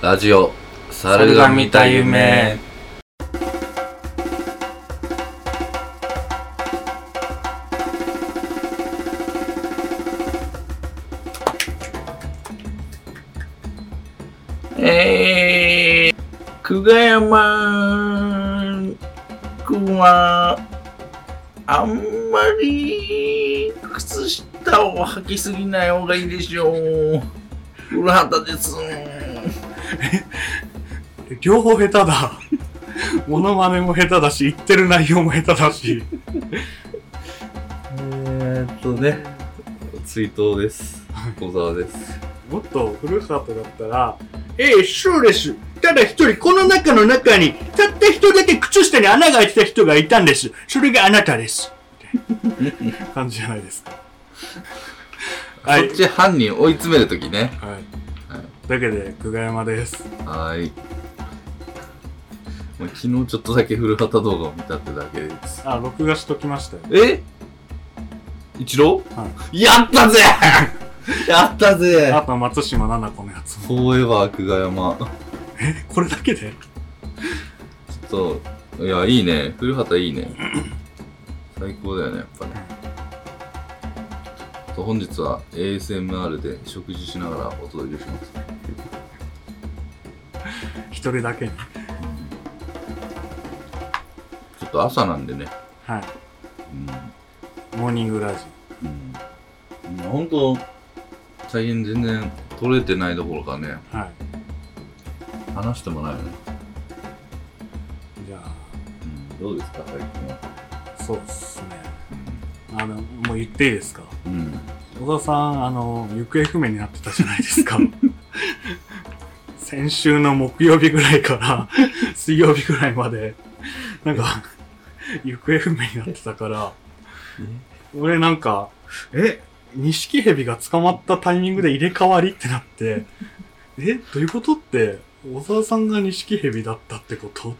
ラジオ、猿が見た夢。えー、久我山くんは、あんまり靴下を履きすぎない方がいいでしょう。古畑です。両方下手だ。モノマネも下手だし、言ってる内容も下手だし。えーっとね、追悼です。小沢です。もっと古畑だったら、ええそうです。ただ一人、この中の中に、たった一人だけ靴下に穴が開いてた人がいたんです。それがあなたです。感じじゃないですか。はい。そっち犯人追い詰めるときね。はい。はいというわけで、久我山です。はーい。昨日ちょっとだけ古畑動画を見たってだけです。あ、録画しときましたよ。え？一郎？はやったぜ やったぜあと松島奈々子のやつフも。ォーエバー久我山。これだけで？ちょっと、いや、いいね。古畑いいね。最高だよね、やっぱね。と本日は ASMR で食事しながらお届けします。一人だけに。ちょっと朝なんでね。はい。うん。モーニングラジうん。ほんと、最近全然取れてないどころかね、オ。はい。話してもないよね。じゃあ、うん。どうですか、最近は。そうっすね。あの、もう言っていいですか？うん。小田さん、あの、行方不明になってたじゃないですか。先週の木曜日ぐらいから 水曜日ぐらいまで、なんか、行方不明になってたから、俺なんか、え、錦蛇が捕まったタイミングで入れ替わりってなって、え、どういうことって、小沢さんが錦蛇だったってこと？っ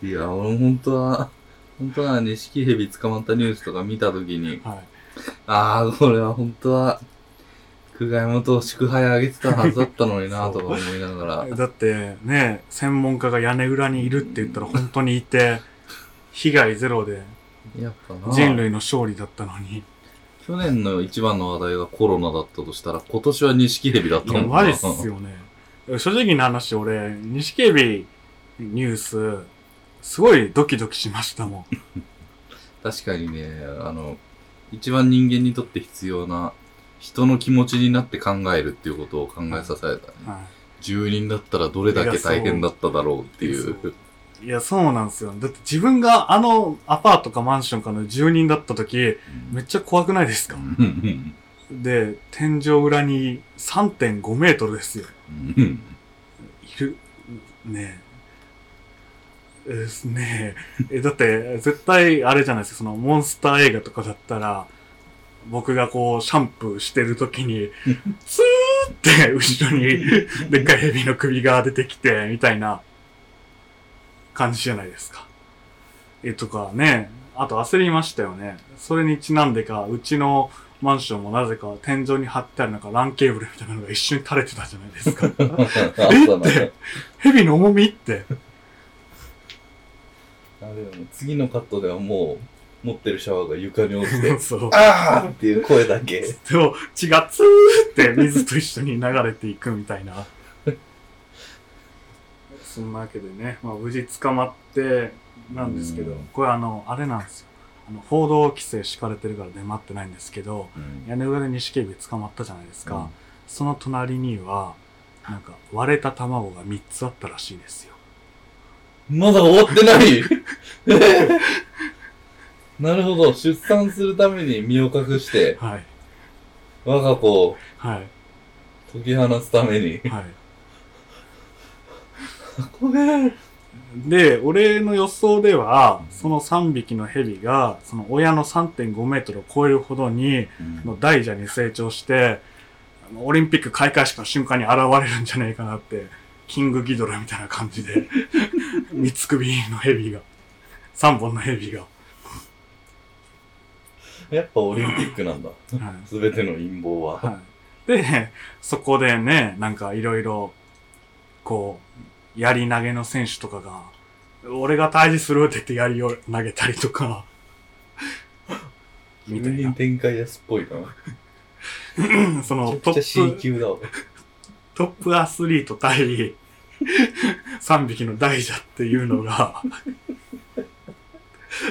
て。いや、俺本当は、本当は錦蛇捕まったニュースとか見たときに、はい。ああ、これは本当は、久我山と祝杯あげてたはずだったのになとか思いながら。だってね、専門家が屋根裏にいるって言ったら本当にいて、被害ゼロでやっぱな。人類の勝利だったのに。去年の一番の話題がコロナだったとしたら、今年は錦蛇だったいや、もんマジっすよね。正直な話、俺、錦蛇ニュース、すごいドキドキしましたもん。確かにね、あの、一番人間にとって必要な、人の気持ちになって考えるっていうことを考えさせられたね。は住人だったらどれだけ大変だっただろうっていう。い。いや、そうなんですよ。だって自分があのアパートかマンションかの住人だった時、めっちゃ怖くないですか？うんで、天井裏に3.5メートルですよ。うんいる、ねえ。ですねえ。え、だって、絶対、あれじゃないですか、その、モンスター映画とかだったら、僕がこう、シャンプーしてる時に、スーって、後ろに、でっかい蛇の首が出てきて、みたいな、感じじゃないですか。え、とかね、あと焦りましたよね。それにちなんでか、うちのマンションもなぜか天井に貼ってあるなんか LANケーブルみたいなのが一瞬垂れてたじゃないですか。あったな蛇の重みって。あれよね次のカットではもう持ってるシャワーが床に落ちて、そう。あーっていう声だけ。でも血がツーって水と一緒に流れていくみたいな。そんなわけでね、まあ無事捕まってなんですけどうん、これあの、あれなんですよ。あの、報道規制敷かれてるから出回ってないんですけど、屋根裏で錦蛇捕まったじゃないですか。うんその隣には、なんか割れた卵が3つあったらしいですよ。まだ終わってない なるほど。出産するために身を隠して、はい。我が子をはい。解き放つために。はい。ごめん。で、俺の予想では、その3匹の蛇が、その親の3.5メートルを超えるほどに、の大蛇に成長して、オリンピック開会式の瞬間に現れるんじゃないかなって、キングギドラみたいな感じで、三つ首の蛇が、3本の蛇が、やっぱオリンピックなんだ。はいすべての陰謀は。はい。で、そこでね、なんかいろいろ、こう、槍投げの選手とかが、俺が退治するって言って槍を投げたりとか、みたいな。展開安っぽいな。そのトッ C プ、級だわ。トップアスリート対3匹の大蛇っていうのが、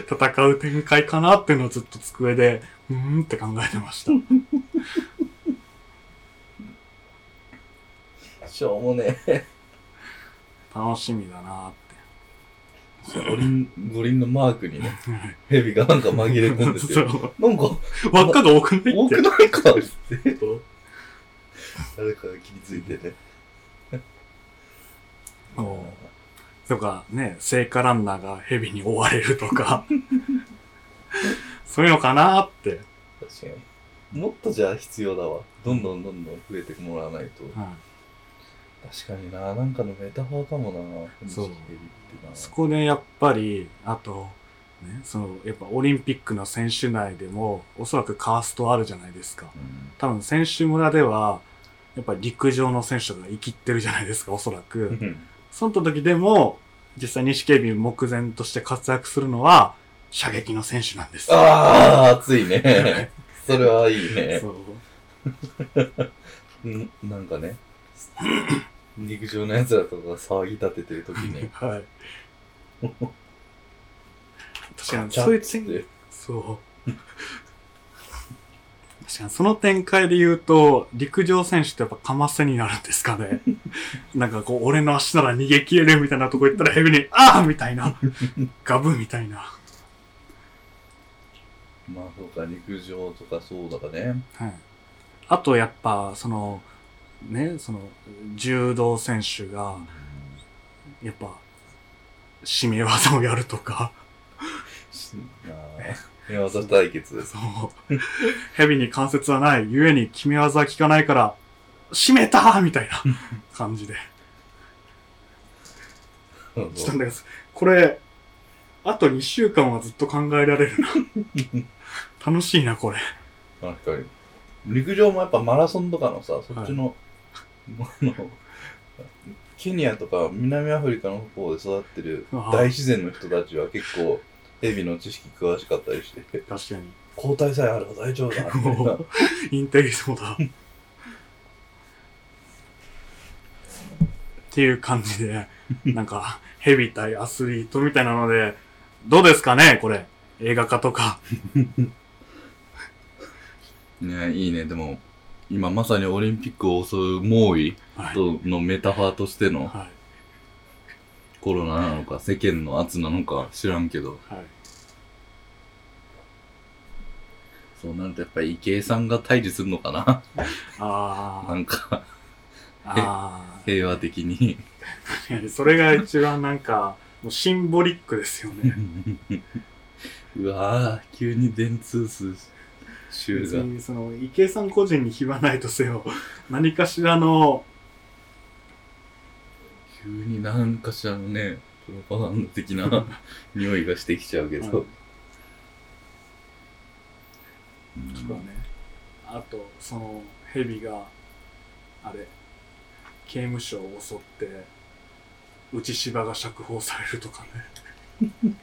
戦う展開かなっていうのをずっと机で、うーんって考えてました。しょうもねえ。楽しみだなっ五輪、五輪のマークにね、蛇がなんか紛れ込んでて、そうなんか、輪っかが多くないって。多くないかって、そう誰かが気についてね。そうとかね、聖火ランナーが蛇に追われるとか、そういうのかなって。確かに。もっとじゃあ必要だわ。どんどんどんどん増えてもらわないと。はい確かにな、なんかのメタファーかもな、そう。そこでやっぱり、あと、ね、その、やっぱオリンピックの選手内でも、おそらくカーストあるじゃないですか。うん多分選手村では、やっぱ陸上の選手が生きってるじゃないですか、おそらく。うんその時でも、実際西警備目前として活躍するのは、射撃の選手なんですよ。ああ、熱いね。それはいいね。そう。ん？なんかね、陸上のやつらとかが騒ぎ立ててる時に、はい。確かに、そういうそう。確かに、その展開で言うと、陸上選手ってやっぱかませになるんですかね。なんかこう、俺の足なら逃げ切れるみたいなとこ行ったらヘビに、ああみたいな。ガブみたいな。まあそうか、陸上とかそうだかね。はい。あと、やっぱ、その、ね、その、柔道選手が、やっぱ、締め技をやるとか、しあー寝技対決。そう。蛇に関節はない、ゆえに決め技は効かないから、締めたーみたいな感じで。ちょっと待ってくださいこれ、あと2週間はずっと考えられるな。楽しいな、これ。確かに。陸上もやっぱマラソンとかのさ、そっちの、あのケニアとか南アフリカの方で育ってる大自然の人たちは結構ヘビの知識詳しかったりして、確かに。抗体さえあれば大丈夫だ。インテリそうだ。っていう感じで、なんか、ヘビ対アスリートみたいなので、どうですかねこれ。映画化とか。ねいいね。でも、今まさにオリンピックを襲う猛威のメタファーとしてのはい。コロナなのか、世間の圧なのか知らんけど、はい。そうなるとやっぱり池江さんが退治するのかなあ なんか、あ。あ平和的に。あ。それが一番なんか、もうシンボリックですよね。うわぁ、急に電通数集が。別に、その、池江さん個人に非はないとせよ、何かしらの、急になんかしらのね、プロパガンダ的な匂いがしてきちゃうけど。はいうんそうね。あと、その、蛇が、あれ、刑務所を襲って、内芝が釈放されるとかね。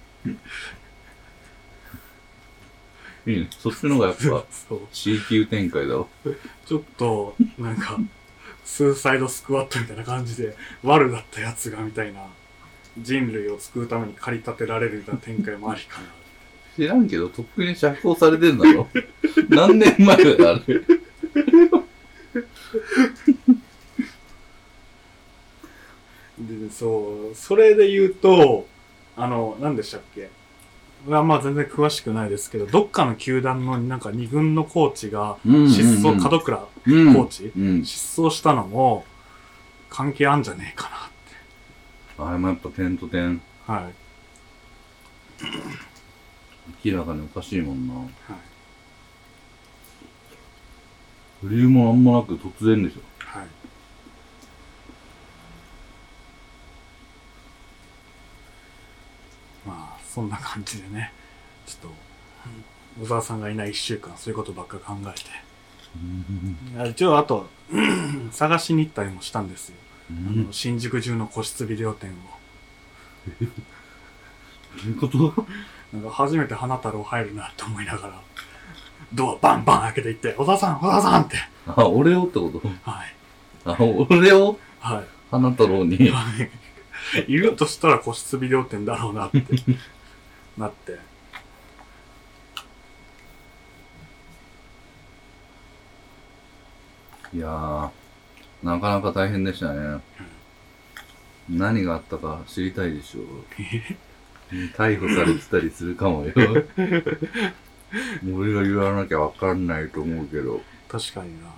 いいね。そっちの方がやっぱそう。C 級展開だわ。ちょっと、なんか、スーサイドスクワットみたいな感じで、悪だったやつがみたいな、人類を救うために駆り立てられるみたいな展開もありかな。知らんけど、とっくに釈放されてんだろ 何年前だよ、あれ。で、そう、それで言うと、あの、何でしたっけ？俺はまあ全然詳しくないですけど、どっかの球団のなんか二軍のコーチが失踪、門倉コうんーチ、うん。失踪したのも関係あんじゃねえかあれもやっぱ点と点、な。はい。明らかにおかしいもんな。はい。理由もなんもなく突然でしょ。はい。まあ、そんな感じでね、ちょっと、小沢さんがいない一週間、そういうことばっか考えて。一応、あと、探しに行ったりもしたんですよ。うん。ど新宿中の個室ビデオ店を。ういうこと？なんか初めて花太郎入るなって思いながら、ドアバンバン開けていって、小田さん、小田さんって。あ、俺をってこと？はい。あ、俺を？はい。花太郎に。は いいるとしたら個室ビデオ店だろうなって、なって。いやー、なかなか大変でしたね。何があったか知りたいでしょう。逮捕されてたりするかもよ。俺が言わなきゃわかんないと思うけど。確かにな。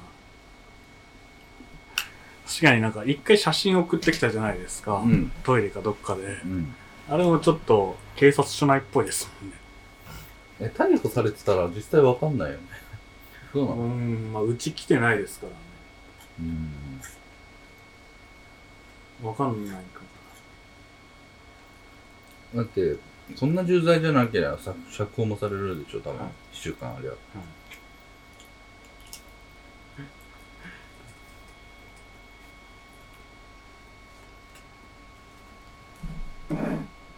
確かになんか一回写真送ってきたじゃないですか。うん。トイレかどっかで。うん。あれもちょっと警察署内っぽいですもんね。え、逮捕されてたら実際わかんないよね。そううなの？ん、まあうち来てないですからね。うん。わかんないかだって、そんな重罪じゃなければさ釈放もされるでしょ、多分はい。一週間ありゃ。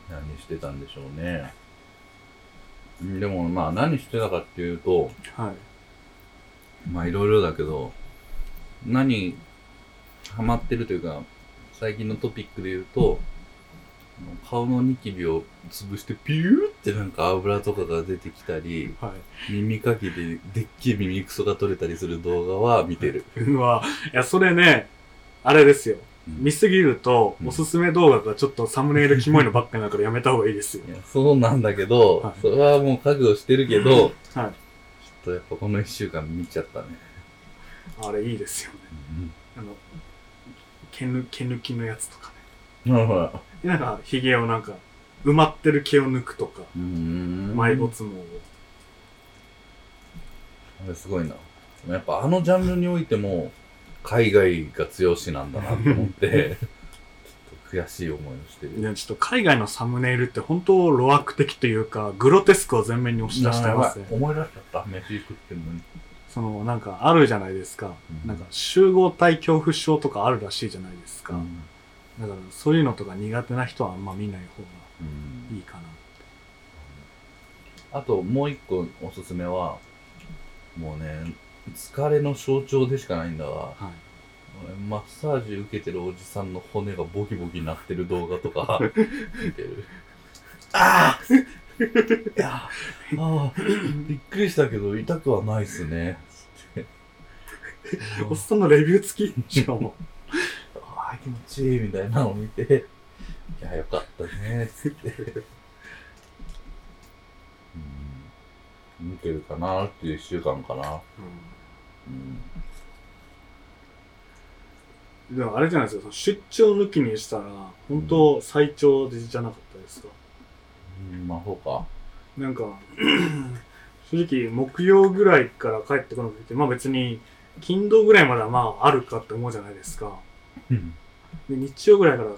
何してたんでしょうね。うんでもまあ何してたかっていうと、な。はい。まあいろいろだけど、何ハマってるというか、最近のトピックで言うと、顔のニキビを潰してピューってなんか油とかが出てきたり、はい。耳かきででっけえ耳くそが取れたりする動画は見てる。うわ、いや、それね、あれですよ。うん見すぎると、うんおすすめ動画がちょっとサムネイルキモいのばっかりだからやめた方がいいですよい。やそうなんだけど、はいそれはもう覚悟してるけど、ちょっはい。とやっぱこの一週間見ちゃったね。あれいいですよね。あの、毛抜毛抜きのやつとかね。なるほど。でなんか、髭をなんか、埋まってる毛を抜くとか、うーん。埋没毛を。あれすごいな。やっぱあのジャンルにおいても、海外が強しなんだなと思って、ちょっと悔しい思いをしてる。いや、ちょっと海外のサムネイルって本当路悪的というか、グロテスクを前面に押し出してますね。思い出しちゃった。飯食ってんのに。その、なんかあるじゃないですか。うんなんか集合体恐怖症とかあるらしいじゃないですか。うんだからそういうのとか苦手な人はあんま見ない方がうんいいかな。あともう一個おすすめは、もうね、疲れの象徴でしかないんだが、はい。俺マッサージ受けてるおじさんの骨がボキボキなってる動画とか 見てる。ああいや、ああ、びっくりしたけど痛くはないっすね。おっさんのレビュー付きしかも。ああ、気持ちいいみたいなのを見て、いや、よかったね、つって。うん、見てるかなっていう一週間かな。うん。でもあれじゃないですか、出張抜きにしたら、本当最長でじゃなかったですか？うん、まあ、そうか。なんか、正直木曜ぐらいから帰ってこなくて、まあ別に、金土ぐらいまではまああるかって思うじゃないですか。うん。で、日曜ぐらいから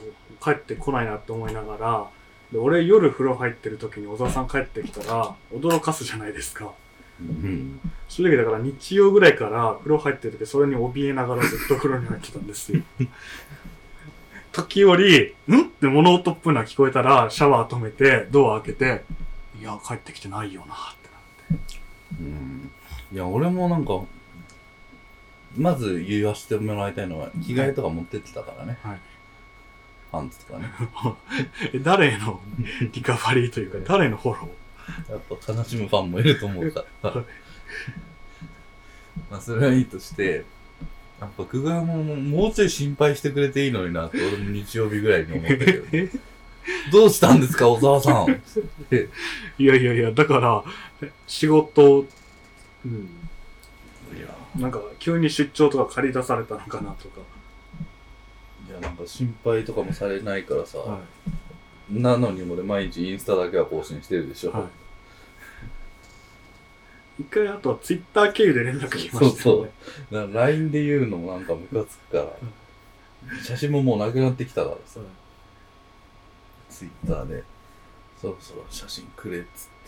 帰ってこないなって思いながら、で、俺夜風呂入ってる時に小沢さん帰ってきたら、驚かすじゃないですか。うん。正直だから日曜ぐらいから風呂入ってる時、それに怯えながらずっと風呂に入ってたんですよ。時折、ん？って物音っぽいのが聞こえたら、シャワー止めて、ドア開けて、いや、帰ってきてないよな、ってなって。うん。いや、俺もなんか、まず言わせてもらいたいのは、着替えとか持ってってたからね。はい。パンツとかね。え誰へのリカバリーというか、誰のフォロー？やっぱ悲しむファンもいると思うから。まあ、それはいいとして、やっぱ久我ももうちょい心配してくれていいのになって、俺も日曜日ぐらいに思ったけど。え どうしたんですか、小沢さん。いやいやいや、だから、仕事、うん、いや、なんか急に出張とか借り出されたのかなとか。いやなんか心配とかもされないからさ、はなのに俺毎日インスタだけは更新してるでしい。ょ。はい。一回あとはツイッター経由で連絡来まそうしたよね。そう。だから LINE で言うのもなんかムカつくから、写真ももうなくなってきたからさ、ツイッターで、そろそろ写真くれっつって。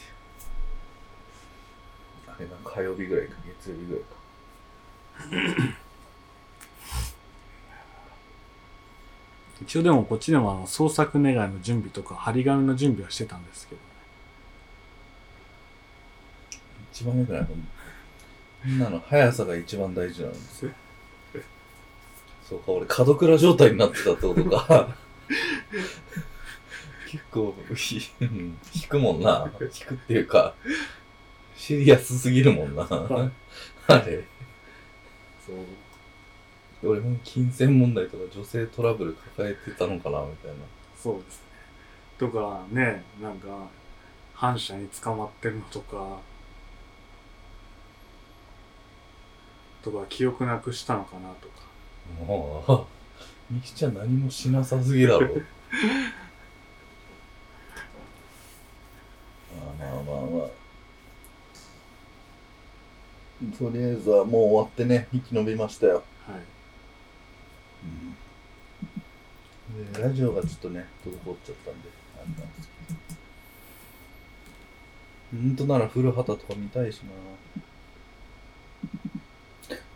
あれが火曜日ぐらいか、月曜日ぐらいか。一応でもこっちでもあの創作願いの準備とか張り紙の準備はしてたんですけど一番良くないこんなの速さが一番大事なんですよ。そうか、俺、角倉状態になってたってことか。結構、ひうん引くもんな。引くっていうか、シリアスすぎるもんな。あれ。そう俺も金銭問題とか女性トラブル抱えてたのかなみたいな。そうですねとかねなんか反社に捕まってるのとかとか記憶なくしたのかなとかもう、みきちゃん何もしなさすぎだろ。まあまあまあまあ。とりあえずはもう終わってね、生き延びましたよ。はいでラジオがちょっとね、滞っちゃったんで、あれなんですけど。ほんとなら古畑とか見たいしな。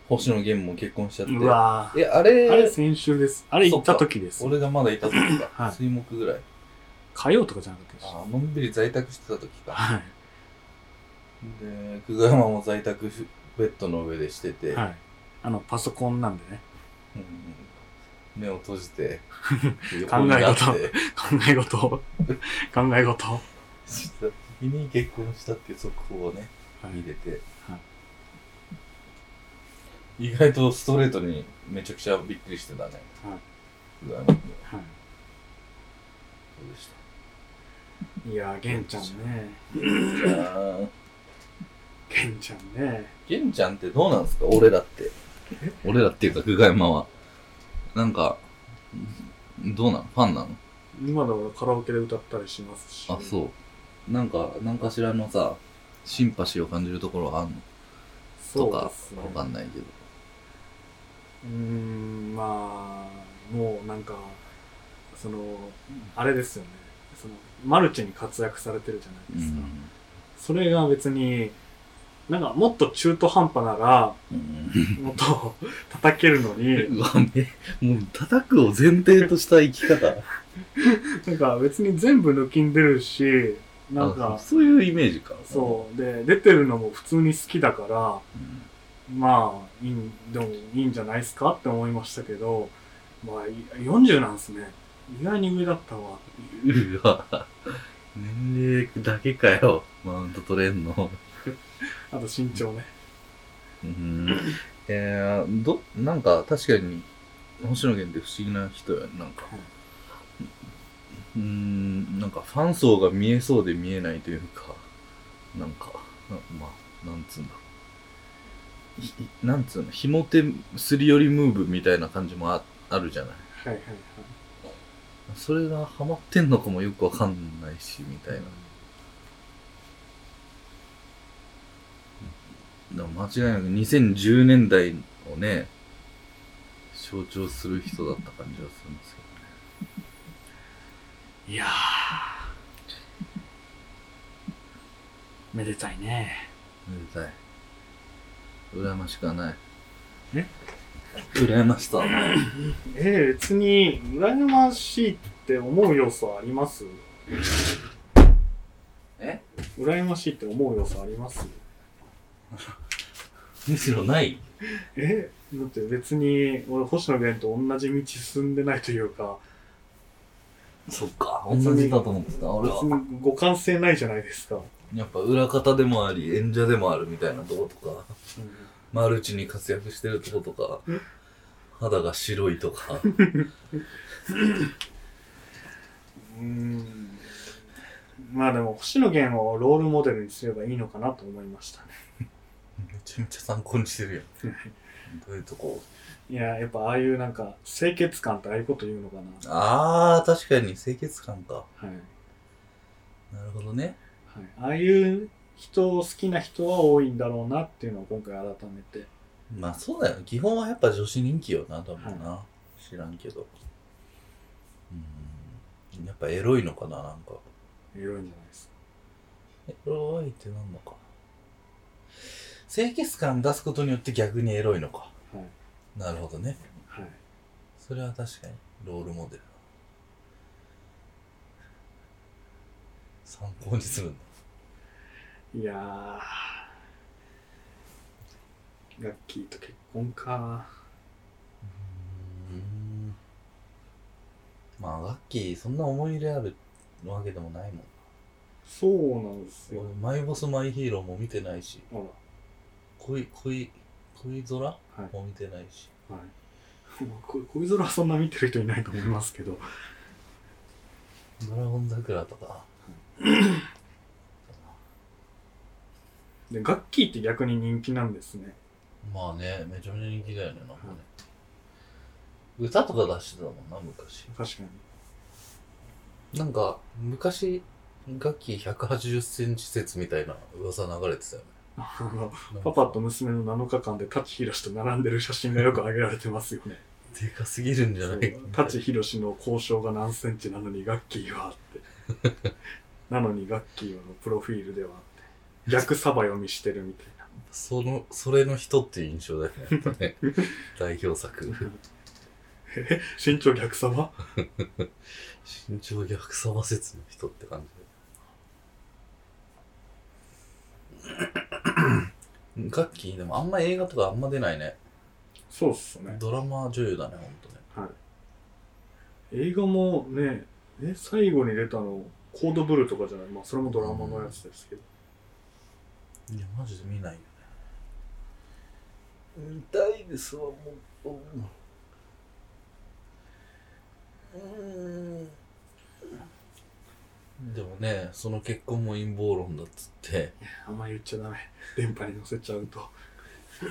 星野源も結婚しちゃって。うわえ、あれ、ーあれ先週ですあれ行った時です俺がまだいた時か。はい水木ぐらい。火曜とかじゃなかったでしあのんびり在宅してた時か。たはいで、久我山も在宅ベッドの上でしてて、はいあのパソコンなんでねうん目を閉じ て、考え事。考え事。考え事。した時に結婚したっていう速報をね、はい。見れて、は意外とストレートにめちゃくちゃびっくりしてたね。はい。はどうでした？いいや玄ちゃんね。玄ちゃん。ね。玄ちゃんってどうなんですか？俺らって。俺らっていうか、久我山は。なんか、どうなのファンなの？今でもカラオケで歌ったりしますし。あ、そう。なんか、なんかしらのさ、シンパシーを感じるところはあんの？とかそうですね。わかんないけど。うーんまあもうなんかそのあれですよね。そのマルチに活躍されてるじゃないですか、それが別になんかもっと中途半端ならうん。もっと叩けるのに うわ、め、もう叩くを前提とした生き方。なんか別に全部抜きんでるしなんあかそういうイメージか。そうで出てるのも普通に好きだからうん。まあいいんでもいいんじゃないですかって思いましたけどまあい40なんですね意外に上だったわうわ、年齢だけかよ、マウント取れんの。あと身長ねうん。えー、ど、なんか確かに、星野源って不思議な人やんなんか。うーん、なんかファン層が見えそうで見えないというか、なんか、なまあ、なんつうんだろう。ひなんつうの、ひも手すり寄りムーブみたいな感じもああるじゃない？はいはいはいそれがハマってんのかもよくわかんないし、みたいな。でも間違いなく2010年代をね、象徴する人だった感じがするんですけいやーめでたいねどね。めでたい。羨ましくはない。え？羨ましさはない。えー、別に羨ましいって思う要素あります？え？羨ましいって思う要素あります？むしろない。えだって別に俺星野源と同じ道進んでないというか。そっか、同じだと思ってた。俺別は。に互換性ないじゃないですか、やっぱ裏方でもあり、演者でもあるみたいなとことか、マルチに活躍してるとことか。え、肌が白いとか。うん。まあでも星野源をロールモデルにすればいいのかなと思いましたね。めちゃめちゃ参考にしてるやん。どういうとこ？いややっぱああいうなんか清潔感ってああいうこと言うのかなあー、確かに清潔感か。はい、なるほどね。はい、ああいう人好きな人は多いんだろうなっていうのを今回改めてまあそうだよ。基本はやっぱ女子人気よな、多分な。知らんけど。うん。やっぱエロいのかな、なんか。いるんじゃないですかエロいってなんのか。清潔感出すことによって逆にエロいのか。はい、なるほどね。はい。それは確かに、ロールモデル。参考にするんだ。いやガッキーと結婚かうんまあガッキーそんな思い入れあるわけでもないもんそうなんですよマイボスマイヒーローも見てないしあら恋、恋、恋空はい。も見てないし。はい。恋空はそんな見てる人いないと思いますけど。ドラゴン桜とか。で、ガッキーって逆に人気なんですね。まあね、めちゃめちゃ人気だよね、なんかね。歌とか出してたもんな、昔。確かに。なんか、昔、ガッキー180センチ説みたいな噂流れてたよね。パパと娘の7日間で舘ひろしと並んでる写真がよく上げられてますよね。でかすぎるんじゃない？舘ひろしの交渉が何センチなのにガッキーはって。なのにガッキーはのプロフィールではあって。逆サバ読みしてるみたいな。その、それの人っていう印象だよね。やっぱね 代表作。え身長逆サバ身長逆さま説の人って感じ。ガッキーでもあんま映画とかあんま出ないね。そうっすね。ドラマ女優だね、ほんとね。はい。映画もね、え、最後に出たの、コードブルーとかじゃない？まあ、それもドラマのやつですけど。いや、マジで見ないよね。見たいですわ、もう。うん。でもね、その結婚も陰謀論だっつって、あんま言っちゃダメ。電波に乗せちゃうと。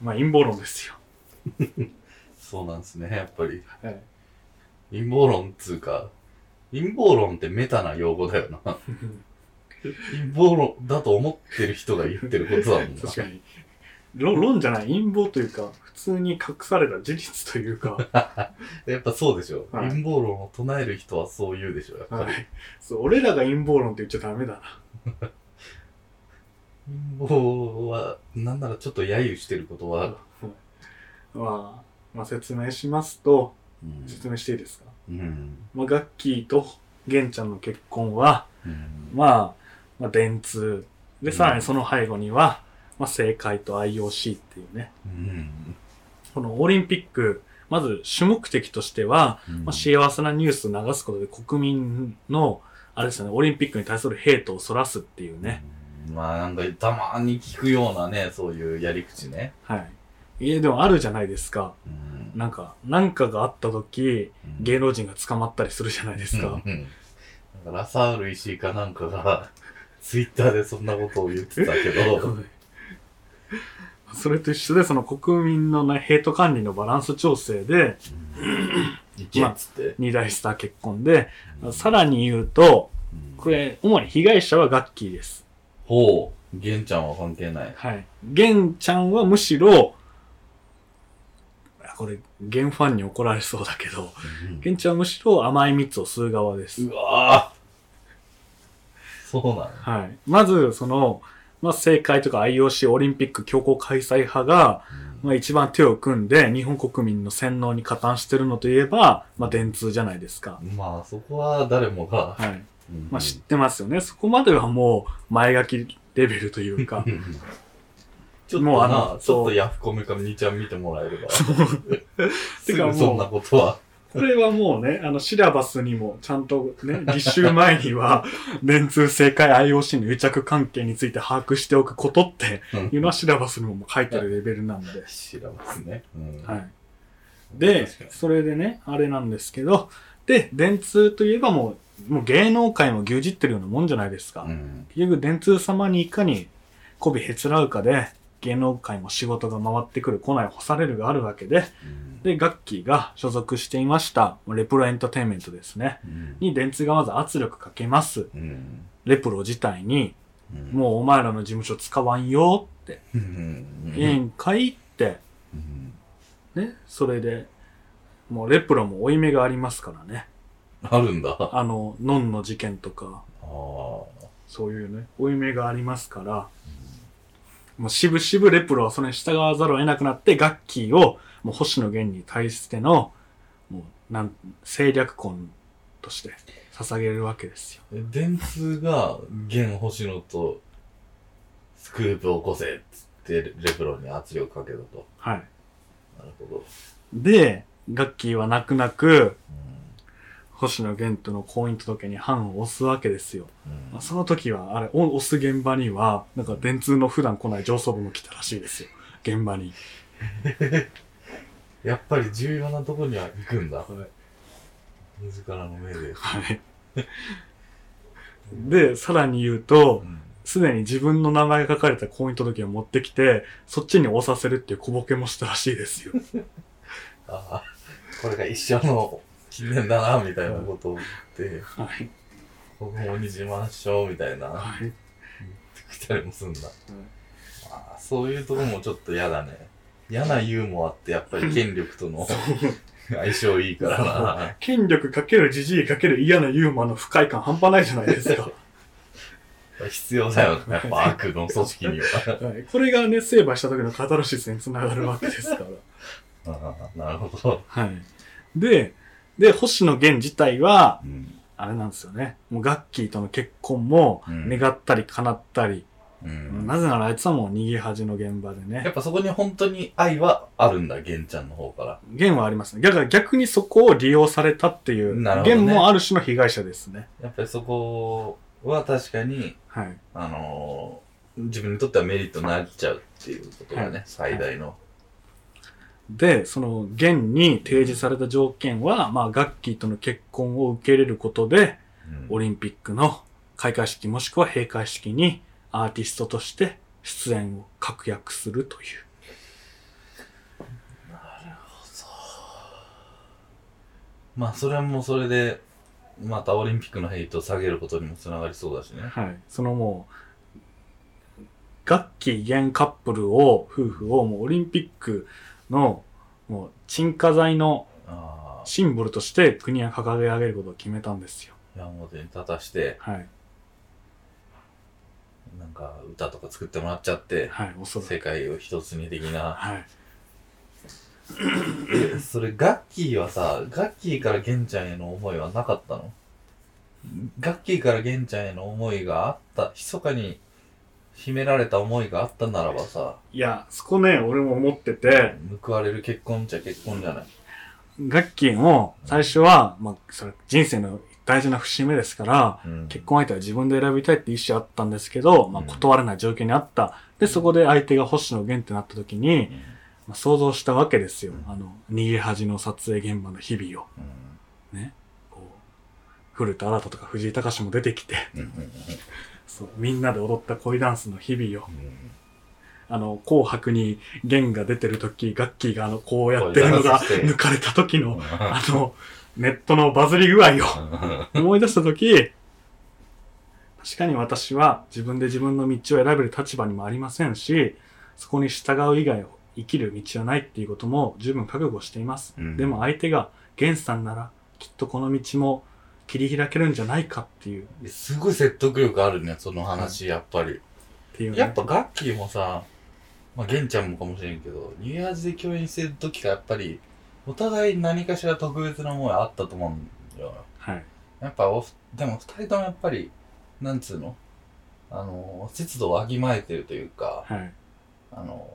まあ、陰謀論ですよ。そうなんですね、やっぱり。はい。陰謀論っつうか、陰謀論ってメタな用語だよな。陰謀論だと思ってる人が言ってることだもんな。確かに。論論じゃない、陰謀というか、普通に隠された事実というか、やっぱそうでしょ。はい陰謀論を唱える人はそう言うでしょ、やっぱり。はい。そう、俺らが陰謀論って言っちゃダメだな。陰謀は、なんならちょっと揶揄してることは、まあ、まあ、説明しますと、うん説明していいですか？うん。まあ、ガッキーと玄ちゃんの結婚は、うんまあ、まあ、電通。で、うんさらにその背後には、まあ、政界と IOC っていうね、うん。このオリンピック、まず主目的としては、まあ、幸せなニュースを流すことで国民の、あれですよね、オリンピックに対するヘイトをそらすっていうね。まあなんかたまに聞くようなね、そういうやり口ね。はい。いや、でもあるじゃないですか。うんなんか、なんかがあった時、うん芸能人が捕まったりするじゃないですか。うんうんなんかラサール石井かなんかが、ツイッターでそんなことを言ってたけど、それと一緒で、その国民のね、ヘイト管理のバランス調整で、いけっつって。二大スター結婚で、さらに言うと、うんこれ、主に被害者はガッキーです。ほう、玄ちゃんは関係ない。はい。ゲンちゃんはむしろ、あこれ、ゲンファンに怒られそうだけど、ゲンちゃんはむしろ甘い蜜を吸う側です。うわぁそうなのはい。まず、その、まあ、政界とか IOC オリンピック強行開催派が、まあ、一番手を組んで日本国民の洗脳に加担してるのといえば、まあ、電通じゃないですか。まあ、そこは誰もが、はい。うんまあ、知ってますよね。そこまではもう前書きレベルというかう。んちょっともうあなの、ちょっとヤフコメかみちゃん見てもらえれば。すてかもうぐそんなことは。これはもうね、あの、シラバスにもちゃんとね、実習前には、電通正解 IOC の癒着関係について把握しておくことっていうのはシラバスにも書いてるレベルなんで。知らますね。うんはい。でそれでね、あれなんですけど、で、電通といえばもう、もう芸能界も牛耳ってるようなもんじゃないですか。うん結局、電通様にいかに媚びへつらうかで、芸能界も仕事が回ってくる、来ない、干されるがあるわけで、うんで、ガッキーが所属していました、レプロエンターテインメントですね。うんに電通がまず圧力かけます。うんレプロ自体に、うんもうお前らの事務所使わんよって、うんええんかいって、うんね、それで、もうレプロも負い目がありますからね。あるんだ。ああの、ノンの事件とか、あ。そういうね、負い目がありますから、もう渋々レプロはそれに従わざるを得なくなって、ガッキーを、もう星野源に対しての、もう、なん、政略婚として捧げるわけですよ。電通が、現星野と、スクープを起こせっつって、レブロンに圧力かけたと。はい。なるほど。で、ガッキーは泣く泣く、う星野源との婚姻届に判を押すわけですよ。ん。まあその時は、あれ、お押す現場には、なんか電通の普段来ない上層部も来たらしいですよ。現場に。やっぱり重要なとこには行くんだ。はい。自らの目で。はい。で、さらに言うとう、んすでに自分の名前が書かれた婚姻届を持ってきて、そっちに押させるっていう小ボケもしたらしいですよ。ああ、これが一生の記念だな、みたいなことを言って、はい。ここにしましょう、みたいな、はい。来たりもすんだ。ああそういうとこもちょっと嫌だね。嫌なユーモアってやっぱり権力との相性いいからな。権力かけるじじいかける嫌なユーモアの不快感半端ないじゃないですか。必要だよね、やっぱ悪の組織には。はい、これがね、成敗した時のカタルシスにつながるわけですから。ああなるほど。はい。で、で、星野源自体は、うんあれなんですよね。もうガッキーとの結婚もうん願ったり叶ったり、うんなぜならあいつはもう逃げ恥の現場でやっね。ぱそこに本当に愛はあるんだ、玄ちゃんの方から。源はありますね。だから逆にそこを利用されたっていう、なるほどね源もある種の被害者ですね。やっぱりそこは確かに、はい。あのー自分にとってはメリットになっちゃうっていうことがね、はい最大の。で、その源に提示された条件は、まあ、ガッキーとの結婚を受け入れることで、うんオリンピックの開会式もしくは閉会式にアーティストとして出演を確約するという。まあ、それはもうそれで、またオリンピックのヘイトを下げることにもつながりそうだしね。はい。そのもう、ガッキー現カップルを、夫婦をもうオリンピックのもう鎮火剤のああ、シンボルとして国が掲げ上げることを決めたんですよ。山本に立たして、はい。なんか歌とか作ってもらっちゃって、はい、おそらく。世界を一つに的な。はい。え、それガッキーはさ、ガッキーから玄ちゃんへの思いはなかったの？ガッキーから玄ちゃんへの思いがあった、密かに秘められた思いがあったならばさ、いや、そこね、俺も思ってて、報われる結婚っちゃ結婚じゃない。ガッキーも最初は、まあ、それ人生の大事な節目ですから、うん結婚相手は自分で選びたいって意思あったんですけど、まあ、うん断れない状況にあった。で、そこで相手が星野源ってなった時に、まあ、想像したわけですよ。あの、逃げ恥の撮影現場の日々を。うんね。古田新太とか藤井隆も出てきて、そう、みんなで踊った恋ダンスの日々を。あの、紅白に源が出てる時、ガッキーがあの、こうやってるのが抜かれた時の、うん。あの、ネットのバズり具合を思い出した時、確かに私は自分で自分の道を選べる立場にもありませんし、そこに従う以外生きる道はないっていうことも十分覚悟しています。うん。でも相手が源さんならきっとこの道も切り開けるんじゃないかっていう、すごい説得力あるね、その話、やっぱり。っていうね。やっぱガッキーもさ、まあ、玄ちゃんもかもしれんけど、ニューアーズで共演してる時がやっぱり、お互い何かしら特別な思いあったと思うんよ。はい。やっぱおふ、でも二人ともやっぱり、なんつうの？あの、節度をわきまえてるというか、はい。あの、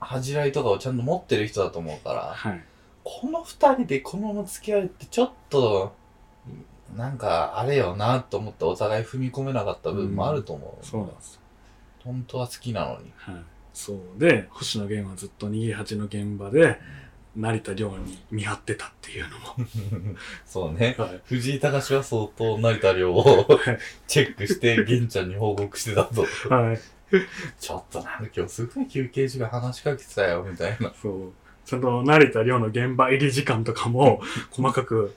恥じらいとかをちゃんと持ってる人だと思うから、はい。この二人でこのまま付き合うってちょっと、なんかあれよなと思ってお互い踏み込めなかった部分もあると思う。そうなんです。本当は好きなのに。はい。そうで、星野源はずっと逃げ恥の現場で、成田凌に見張ってたっていうのも。そうね。はい。藤井隆は相当成田凌をチェックして、玄ちゃんに報告してたと。はい。ちょっとなんか今日すごい休憩時間話しかけてたよ、みたいな。そう。ちゃんと成田凌の現場入り時間とかも 細かく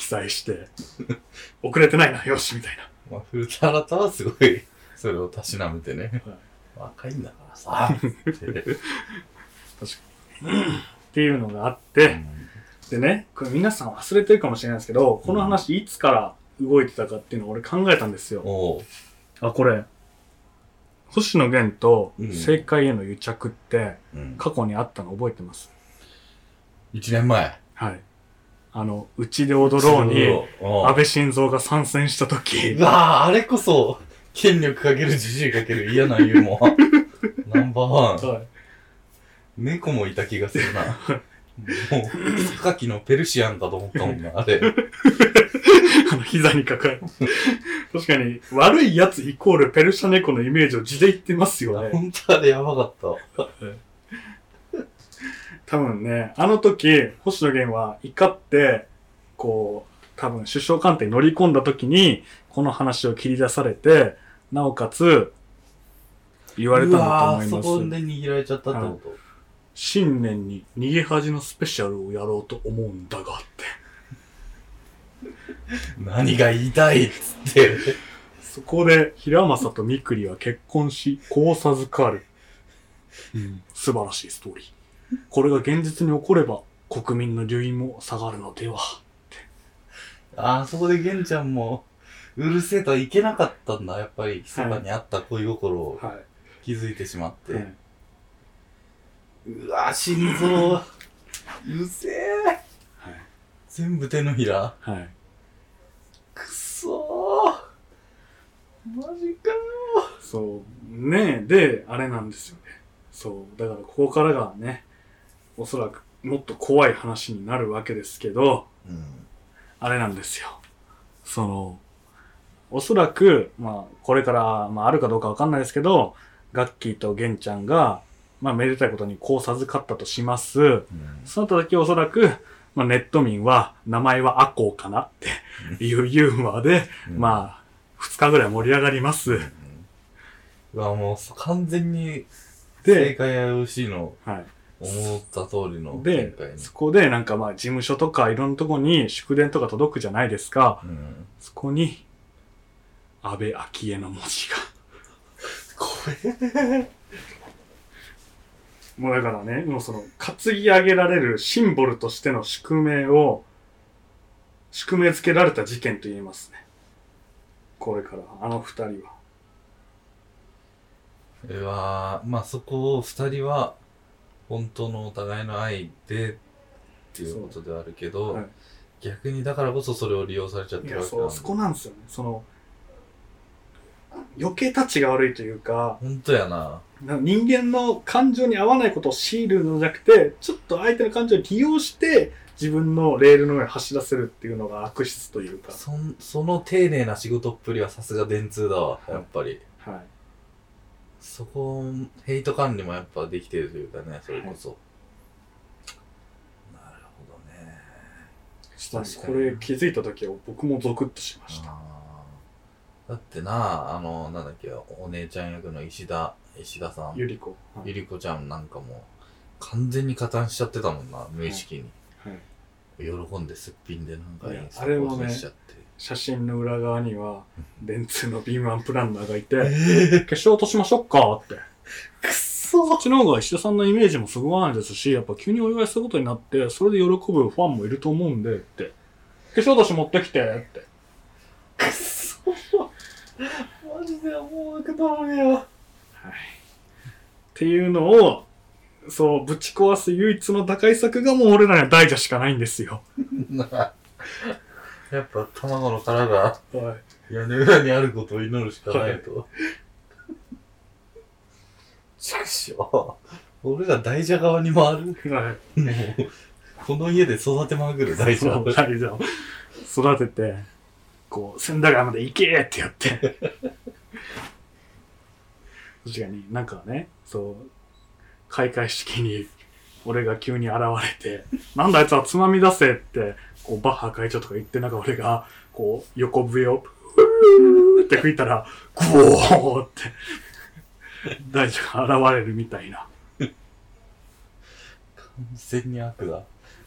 記載して、遅れてないな、よし、みたいな。まあ、古田新太はすごい、それをたしなめてね。若いんだからさ、って。っていうのがあって、でね、これ皆さん忘れてるかもしれないですけど、この話いつから動いてたかっていうのを俺考えたんですよ。あ、これ、星野源とうん政界への癒着ってうん。過去にあったの覚えてます？1年前。はい。あの、うちで踊ろうに、うん安倍晋三が参戦した時う、わぁ、あれこそ、権力かける、じじいかける、嫌なユーモア。ナンバーワン。はい猫もいた気がするな。もう、榊のペルシアンかと思ったもんな、あれ。あの、膝に抱え。確かに、悪い奴イコールペルシャ猫のイメージを地で言ってますよね。本当あれやばかったわ。多分ね、あの時、星野源は怒って、こう、多分首相官邸に乗り込んだ時に、この話を切り出されて、なおかつ、言われたんだと思いうわーそこます。で握られちゃったってこと、新年に逃げ恥のスペシャルをやろうと思うんだがって。何が言いたいっつって。そこで、平正とみくりは結婚し、子を授かる。うん、素晴らしいストーリー。これが現実に起これば、国民の留飲も下がるのでは。ああ、そこで玄ちゃんも、うるせえとはいけなかったんだ。やっぱり、そばにあった恋心をは気づいてしまって。い。はいうわ、心臓。うるせえ。はい。全部手のひら。はい。くそー。マジかよ。そう。ねえ、で、あれなんですよね。そう。だから、ここからがね、おそらく、もっと怖い話になるわけですけど、うん。あれなんですよ。その、おそらく、まあ、これから、まあ、あるかどうかわかんないですけど、ガッキーとゲンちゃんが、まあ、めでたいことにこう授かったとします。うんその時おそらく、まあ、ネット民は、名前はアコウかなっていうユーモアで、まあ、二日ぐらい盛り上がります。うんうわ、もうそ完全に正で、解やよしのはい。思った通りの展で開、に。そこでなんかまあ事務所とかいろんなとこに祝電とか届くじゃないですか。うん。そこに、安倍昭恵の文字が。怖え。もうだからね、もうその、担ぎ上げられるシンボルとしての宿命を、宿命付けられた事件と言えますね。これから、あの二人は。うわまあそこを二人は、本当のお互いの愛で、っていうことではあるけど、はい逆にだからこそそれを利用されちゃってるわけそこなんですよね。その、余計タッチが悪いというか、本当やな。な人間の感情に合わないことを強いるのじゃなくて、ちょっと相手の感情を利用して、自分のレールの上に走らせるっていうのが悪質というか。その丁寧な仕事っぷりはさすが電通だわ、やっぱり。はい。そこ、ヘイト管理もやっぱできてるというかね、それこそ。なるほどね。確かにこれ気づいた時は僕もゾクッとしました。だってな、あの、なんだっけ、お姉ちゃん役の石田、石田さん、ゆり子。はいゆりこちゃんなんかも、完全に加担しちゃってたもんな、無意識に。はい喜んですっぴんでなんかインスタあれもね更新しちゃって。写真の裏側には、電通の敏腕プランナーがいて、え化粧落としましょうかって。くっそそっちの方が石田さんのイメージもすごいですし、やっぱ急にお祝いすることになって、それで喜ぶファンもいると思うんで、って。化粧落とし持ってきて、って。くっそマジでもうなく頼むよ。っていうのを、そう、ぶち壊す唯一の打開策がもう俺らには大蛇しかないんですよ。なやっぱ卵の殻がはい。屋根裏にあることを祈るしかないと。しかしよ、俺ら大蛇側に回る。はい。もう、この家で育てまぐる大蛇。大蛇を育てて、こう、千駄ヶ谷まで行けーってやって。確かになんかね、そう、開会式に俺が急に現れて、なんだあいつはつまみ出せって、こう、バッハ会長とか言って、なんか俺が、こう、横笛を、ふーって吹いたら、グオーって、大蛇が現れるみたいな。完全に悪だ。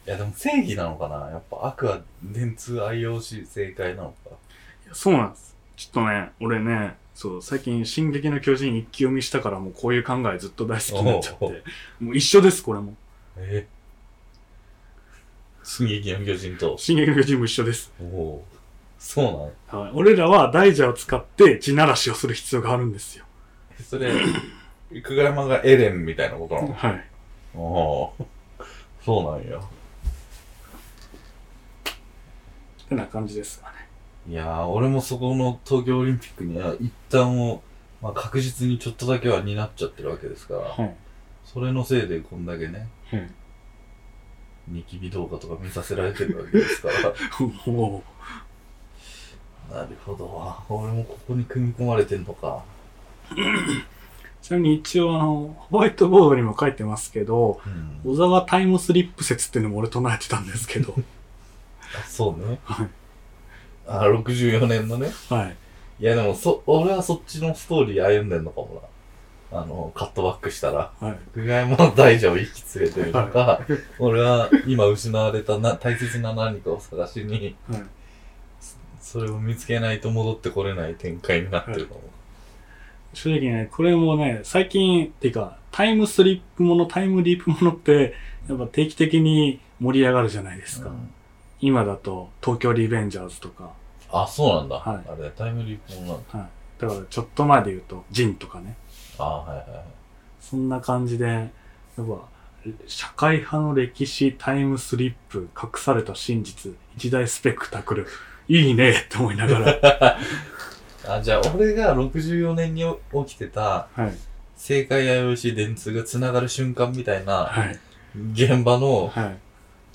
いやでも正義なのかなやっぱ悪は電通愛用し正解なのか。いやそうなんです。ちょっとね、俺ね、そう、最近、進撃の巨人一気読みしたからもうこういう考えずっと大好きになっちゃって。もう一緒です、これも。え進撃の巨人と。進撃の巨人も一緒です。おおー。そうなのはい。俺らは大蛇を使って地ならしをする必要があるんですよ。えそれ、久我山がエレンみたいなことなの？はい。おお。そうなんや。てな感じですかね。いやー、俺もそこの東京オリンピックには一旦も、まあ確実にちょっとだけは担っちゃってるわけですから、はい。それのせいでこんだけね、うん。ニキビ動画とか見させられてるわけですから。お なるほど。俺もここに組み込まれてんのか。ちなみに一応あの、ホワイトボードにも書いてますけど、うん。小沢タイムスリップ説っていうのも俺唱えてたんですけど、あそうね。はい。あ、64年のね。はい。いやでも、そ、俺はそっちのストーリー歩んでんのかもな。あの、カットバックしたら。はい。久我山の大蛇を引き連れてるのか、は俺は今失われたな大切な何かを探しに、はい。それを見つけないと戻ってこれない展開になってるのも。正直ね、これもね、最近、っていうか、タイムスリップもの、タイムリープものって、やっぱ定期的に盛り上がるじゃないですか。うん今だと、東京リベンジャーズとか、あ、そうなんだ。はいあれ、タイムリープもなんだ。はい。だから、ちょっと前で言うと、ジンとかね。あはいはいはい。そんな感じで、やっぱ、社会派の歴史、タイムスリップ、隠された真実、一大スペクタクル、いいねって思いながら、あ、じゃあ、俺が64年に起きてた、はい。正解やよし電通が繋がる瞬間みたいな、はい。現場のはい。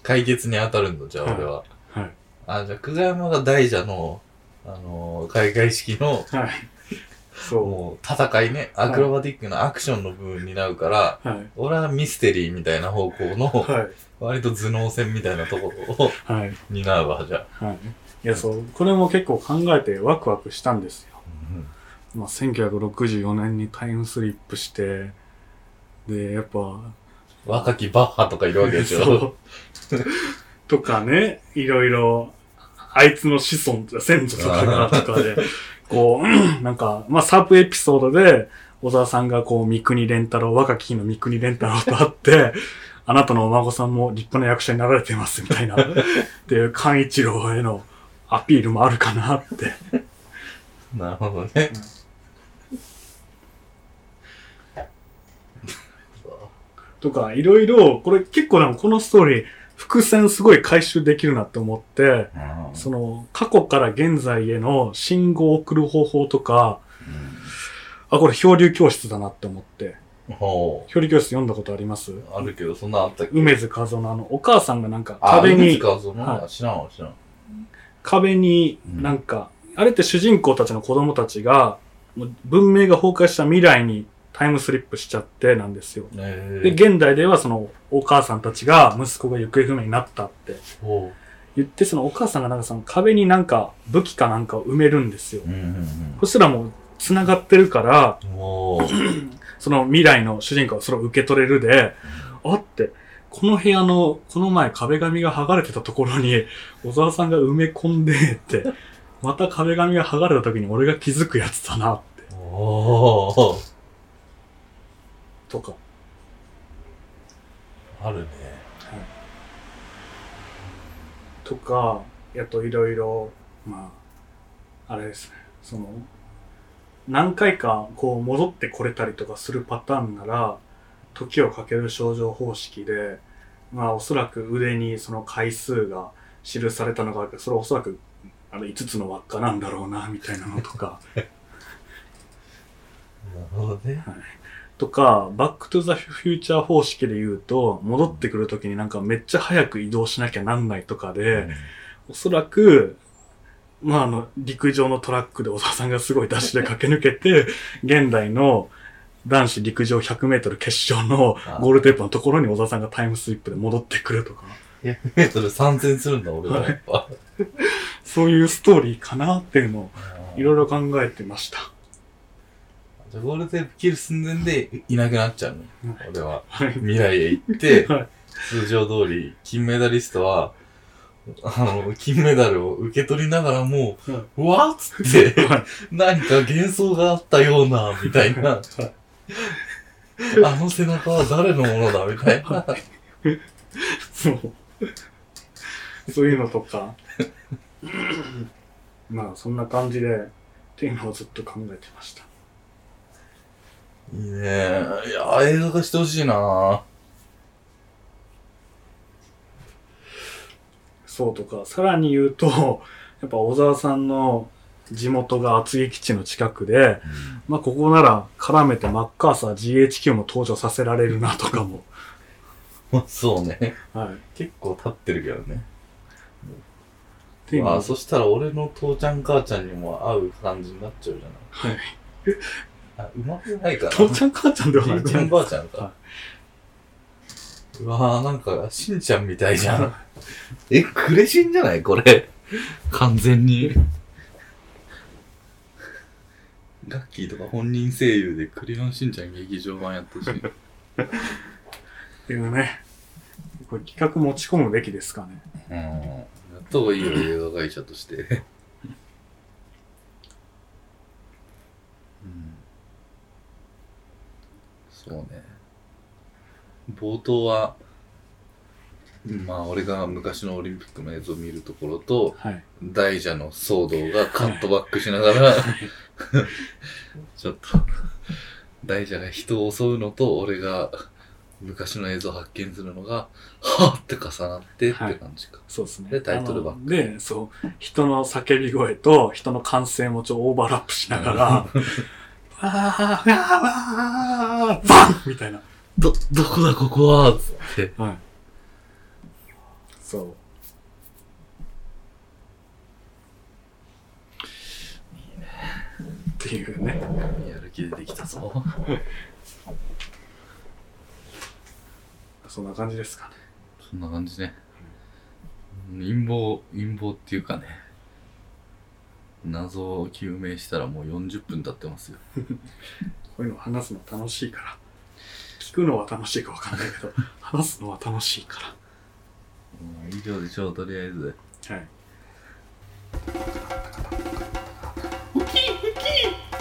解決に当たるの、じゃあ俺は。はい。あ、じゃあ、久我山が大蛇の、あのー開会式の、はい。そもう、戦いね、アクロバティックなアクションの部分になるから、う。はい。俺はミステリーみたいな方向の、はい。割と頭脳戦みたいなところをはい。担うわ、じゃあ。はい。いや、そう。これも結構考えてワクワクしたんですよ。まあ、1964年にタイムスリップして、で、やっぱ、若きバッハとかいるわけでしょ。そう。とかね、いろいろ、あいつの子孫、先祖とかが、とかで、こう、なんか、まあ、サブエピソードで、小沢さんがこう、三国連太郎、若き日の三国連太郎と会って、あなたのお孫さんも立派な役者になられてます、みたいな。っていう、寛一郎へのアピールもあるかなって。なるほどね。とか、いろいろ、これ結構でもこのストーリー、伏線すごい回収できるなって思って、その、過去から現在への信号を送る方法とか、あ、これ漂流教室だなって思って。ほ漂流教室読んだことあります？う。あるけど、そんなあったっけ？梅津和夫のあの、お母さんがなんかあ、壁に梅津、和夫の、は知らんわ、知らん。壁にうん。なんか、あれって主人公たちの子供たちが、文明が崩壊した未来にタイムスリップしちゃってなんですよ。えで、現代ではそのお母さんたちが息子が行方不明になったってほ言って、そのお母さんがなんかその壁になんか武器かなんかを埋めるんですよう。。うんうんそしたらもう繋がってるから、その未来の主人公はそれを受け取れるで、あって、この部屋の、この前壁紙が剥がれてたところに、小沢さんが埋め込んでって、また壁紙が剥がれた時に俺が気づくやつだなって。とか。あるね。とか、やといろいろ、まあ、あれですね、その、何回かこう戻ってこれたりとかするパターンなら、時をかける症状方式で、まあおそらく腕にその回数が記されたのがあるから、それはおそらくあの5つの輪っかなんだろうな、みたいなのとか、なるほどね。とか、バックトゥザフューチャー方式で言うと、戻ってくるときになんかめっちゃ早く移動しなきゃなんないとかで、おそらく、まあ、あの、陸上のトラックで小沢さんがすごいダッシュで駆け抜けて、現代の男子陸上100メートル決勝のゴールテープのところに小沢さんがタイムスリップで戻ってくるとか、100メートル参戦するんだ、俺はやっぱ。そういうストーリーかなっていうのをいろいろ考えてました。じゃあゴールテープ切る寸前でいなくなっちゃうの。俺は。はい。未来へ行って、はい通常通り、金メダリストは、あの、金メダルを受け取りながらも、はうわっつって、はい何か幻想があったような、みたいな。あの背中は誰のものだ、みたいな。そう。そういうのとか。まあ、そんな感じで、っていうのをずっと考えてました。いいねいや、映画化してほしいなそそうとか、さらに言うと、やっぱ小沢さんの地元が厚木基地の近くで、まあここなら絡めてマッカーサー GHQ も登場させられるなとかも。まあそうね。はい。結構立ってるけどね。まあそしたら俺の父ちゃん母ちゃんにも合う感じになっちゃうじゃない。はい。あ、うまくないかな。父ちゃん母ちゃんではないちゃんばあちゃんはか。うわぁ、なんか、しんちゃんみたいじゃん。え、クレシンじゃない？これ。完全に。ガッキーとか本人声優でクレヨンしんちゃん劇場版やってほしい。っていうね。これ企画持ち込むべきですかね。うん。やった方がいいよ、映画会社として。うん。そうね。冒頭は、まあ、俺が昔のオリンピックの映像を見るところと、はい。大蛇の騒動がカットバックしながら、ちょっと、大蛇が人を襲うのと、俺が昔の映像を発見するのが、はぁって重なってって感じか。そうですね。でタイトルバックで、そう、人の叫び声と人の歓声もちょっとオーバーラップしながら、わー、わー、わー、バンみたいな。ど、どこだここはつって。はい。そう。っていうね。やる気出てきたぞ。そんな感じですかね。そんな感じね。陰謀、陰謀っていうかね。謎を究明したらもう40分経ってますよ。こういうの話すの楽しいから。聞くのは楽しいかわかんないけど、話すのは楽しいかうん以上でしょう、とりあえず。ら。はい。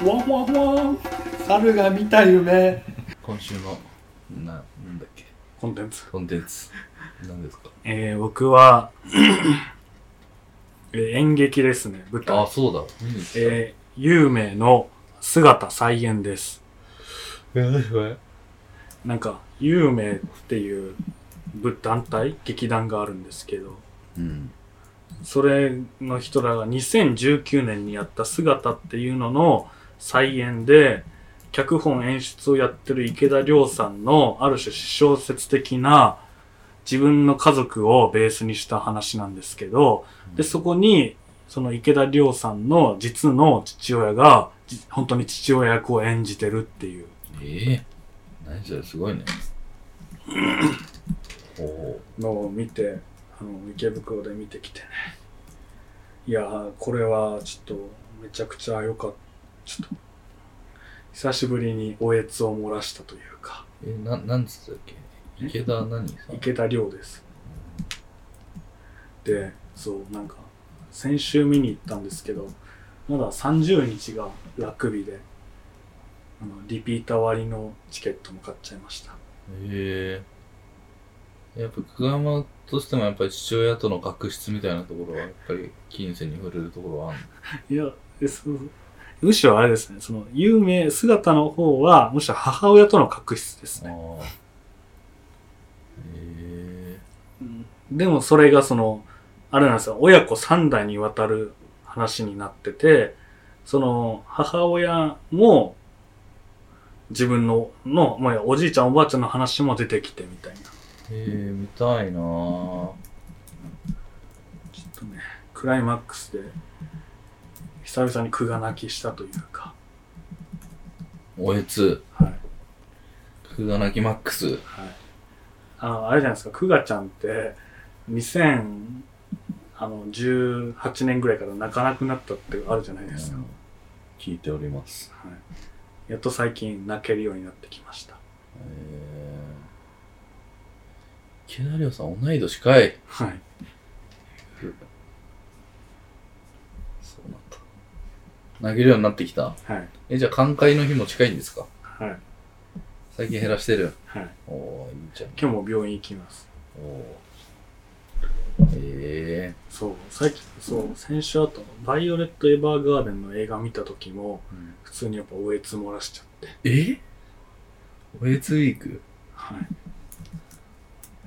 ワンワンワン猿が見た夢今週の、な、なんだっけ？コンテンツ。コンテンツ。何ですか？えー、僕は、えー演劇ですね、舞台。あ、そうだ。えー、有名の姿再現です。えー、なんか、有名っていう部団体？劇団があるんですけど、うん。それの人らが2019年にやった姿っていうのの再演で、脚本演出をやってる池田亮さんのある種私小説的な自分の家族をベースにした話なんですけど、で、そこに、その池田亮さんの実の父親が、じ本当に父親役を演じてるっていう。ええ何それ、すごいね。のを見て、あの、池袋で見てきてね。いやー、これはちょっと、めちゃくちゃ良かった。ちょっと、久しぶりにおえつを漏らしたというか、え、な、なんつったっけ？池田何さん？池田亮です。で、そう、なんか、先週見に行ったんですけど、まだ30日が楽日で、あの、リピーター割のチケットも買っちゃいました。へえやっぱ久山としてもやっぱり父親との確執みたいなところはやっぱり金銭に触れるところはある いや、えそうむしろあれですね、その、有名姿の方は、むしろ母親との確執ですね。でもそれがその、あれなんですよ、親子三代にわたる話になってて、その、母親も、自分の、の、まあ、おじいちゃんおばあちゃんの話も出てきてみたいな。へえ見たいなぁちょっとね、クライマックスで、久々に苦が泣きしたというか、おえつはい。久我なきマックスはい。あの、あれじゃないですか、クガちゃんって、2018年ぐらいから泣かなくなったってあるじゃないですか。うん聞いておりますはい。やっと最近泣けるようになってきました。へえ池田亮さん同い年かいはい。そうなんだ投げるようになってきたはい。えじゃあ寛解の日も近いんですか？はい。最近減らしてるはい。おおいいじゃん今日も病院行きます。おおへえそう、最近、そう、先週あと、バイオレット・エヴァーガーデンの映画見た時も、普通にやっぱおえつ漏らしちゃって。え？おえつウィーク？はい。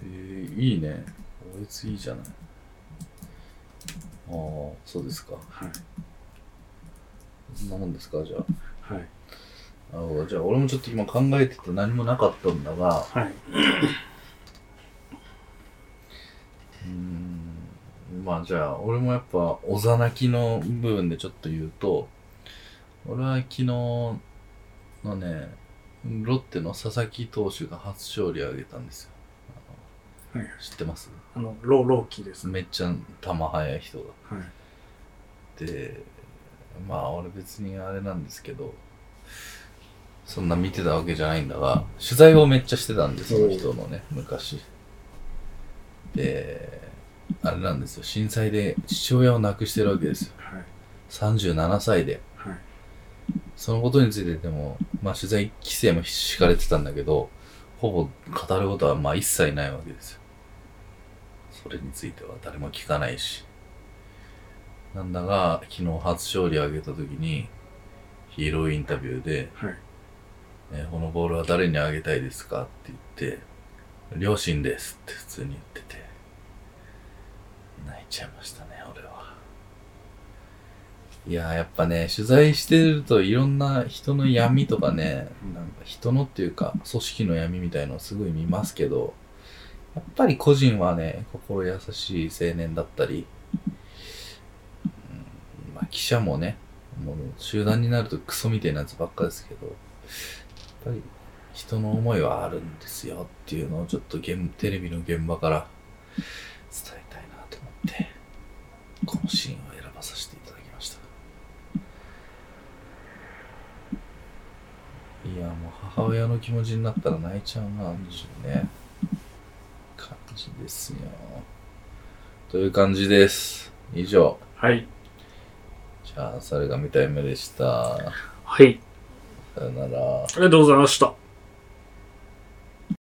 えー、いいね。おえついいじゃない。そうですか。はい。そんなもんですかじゃあ。はい。なるほど。じゃあ、俺もちょっと今考えてて何もなかったんだが、はい。うーん、まあじゃあ、俺もやっぱ、おざなきの部分でちょっと言うと、俺は昨日のね、ロッテの佐々木投手が初勝利を挙げたんですよ。はい。知ってます？あの、ロー、ローキーですね。めっちゃ球速い人が。はい。で、まあ俺別にあれなんですけど、そんな見てたわけじゃないんだが、取材をめっちゃしてたんです、その人のね、昔。で、あれなんですよ、震災で父親を亡くしてるわけですよ。はい。37歳で。はい。そのことについてでも、まあ取材規制も敷かれてたんだけど、ほぼ語ることはまあ一切ないわけですよ。それについては誰も聞かないし。なんだが、昨日初勝利を挙げた時に、ヒーローインタビューで、はい。えーこのボールは誰にあげたいですか？って言って、両親ですって普通に言ってて、泣いちゃいましたね、俺は。いやー、やっぱね、取材してるといろんな人の闇とかね、なんか人のっていうか、組織の闇みたいのをすごい見ますけど、やっぱり個人はね、心優しい青年だったり、うんまあ記者もね、もう集団になるとクソみたいなやつばっかですけど、ぱり人の思いはあるんですよっていうのをちょっと現テレビの現場から伝えたいなと思って、このシーンを選ばさせていただきました。いや、もう母親の気持ちになったら泣いちゃうな、っていうね、感じですよ。という感じです。以上。はい。じゃあ、それが見たい目でした。はい。さよなら。ありがとうございました。